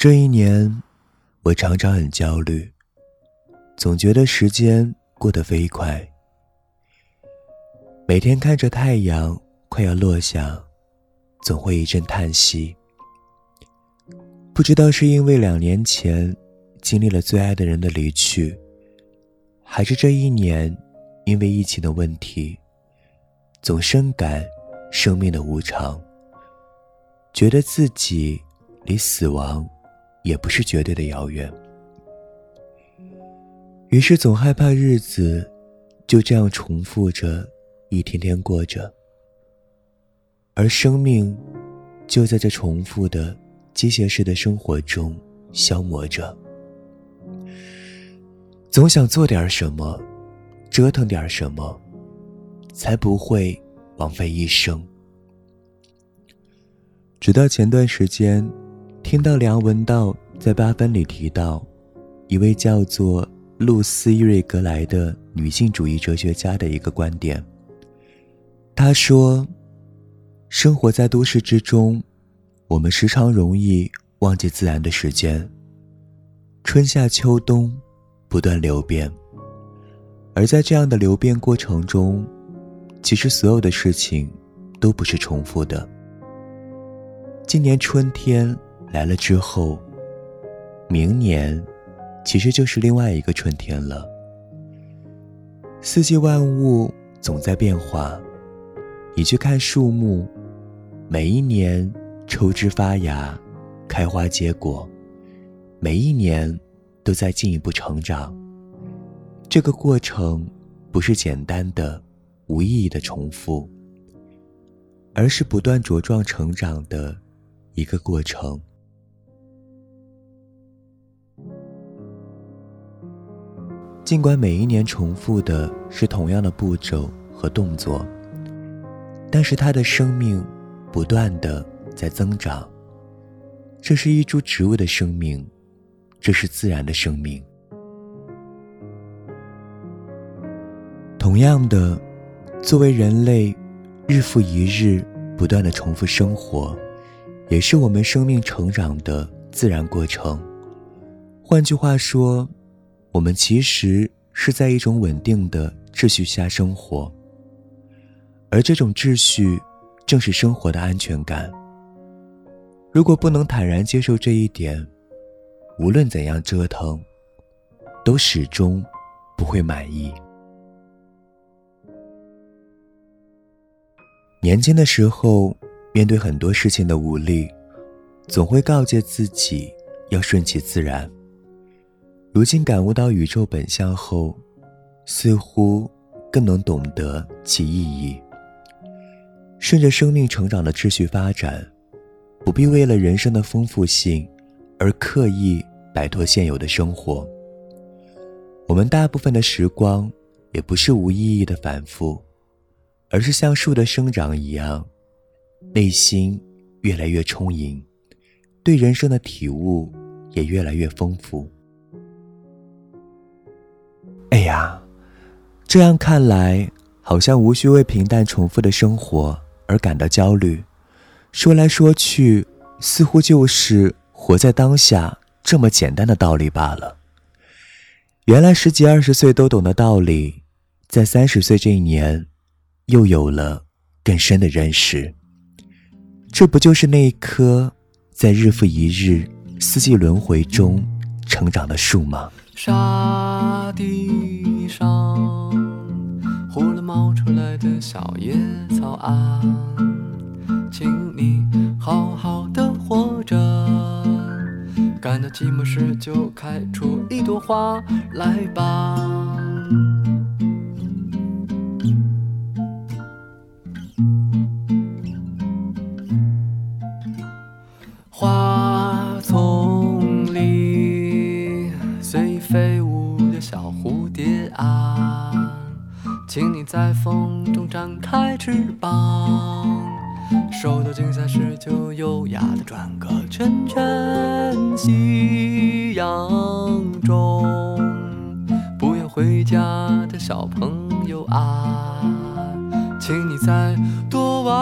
这一年，我常常很焦虑，总觉得时间过得飞快。每天看着太阳快要落下，总会一阵叹息。不知道是因为两年前经历了最爱的人的离去，还是这一年因为疫情的问题，总深感生命的无常，觉得自己离死亡。也不是绝对的遥远，于是总害怕日子就这样重复着，一天天过着，而生命就在这重复的机械式的生活中消磨着。总想做点什么，折腾点什么，才不会枉费一生。直到前段时间。听到梁文道在八分里提到，一位叫做露丝·伊瑞格莱的女性主义哲学家的一个观点。他说：“生活在都市之中，我们时常容易忘记自然的时间。春夏秋冬不断流变，而在这样的流变过程中，其实所有的事情都不是重复的。今年春天。”来了之后，明年其实就是另外一个春天了。四季万物总在变化，你去看树木，每一年抽枝发芽、开花结果，每一年都在进一步成长。这个过程不是简单的、无意义的重复，而是不断茁壮成长的一个过程。尽管每一年重复的是同样的步骤和动作，但是它的生命不断的在增长。这是一株植物的生命，这是自然的生命。同样的，作为人类，日复一日不断的重复生活，也是我们生命成长的自然过程。换句话说。我们其实是在一种稳定的秩序下生活，而这种秩序正是生活的安全感。如果不能坦然接受这一点，无论怎样折腾，都始终不会满意。年轻的时候，面对很多事情的无力，总会告诫自己要顺其自然。如今感悟到宇宙本相后，似乎更能懂得其意义。顺着生命成长的秩序发展，不必为了人生的丰富性而刻意摆脱现有的生活。我们大部分的时光也不是无意义的反复，而是像树的生长一样，内心越来越充盈，对人生的体悟也越来越丰富。哎呀，这样看来，好像无需为平淡重复的生活而感到焦虑。说来说去，似乎就是活在当下这么简单的道理罢了。原来十几二十岁都懂的道理，在三十岁这一年，又有了更深的认识。这不就是那一棵在日复一日、四季轮回中成长的树吗？小野草啊，请你好好的活着，感到寂寞时就开出一朵花来吧。请你在风中展开翅膀，受到惊吓时就优雅的转个圈圈。夕阳中，不愿回家的小朋友啊，请你再多玩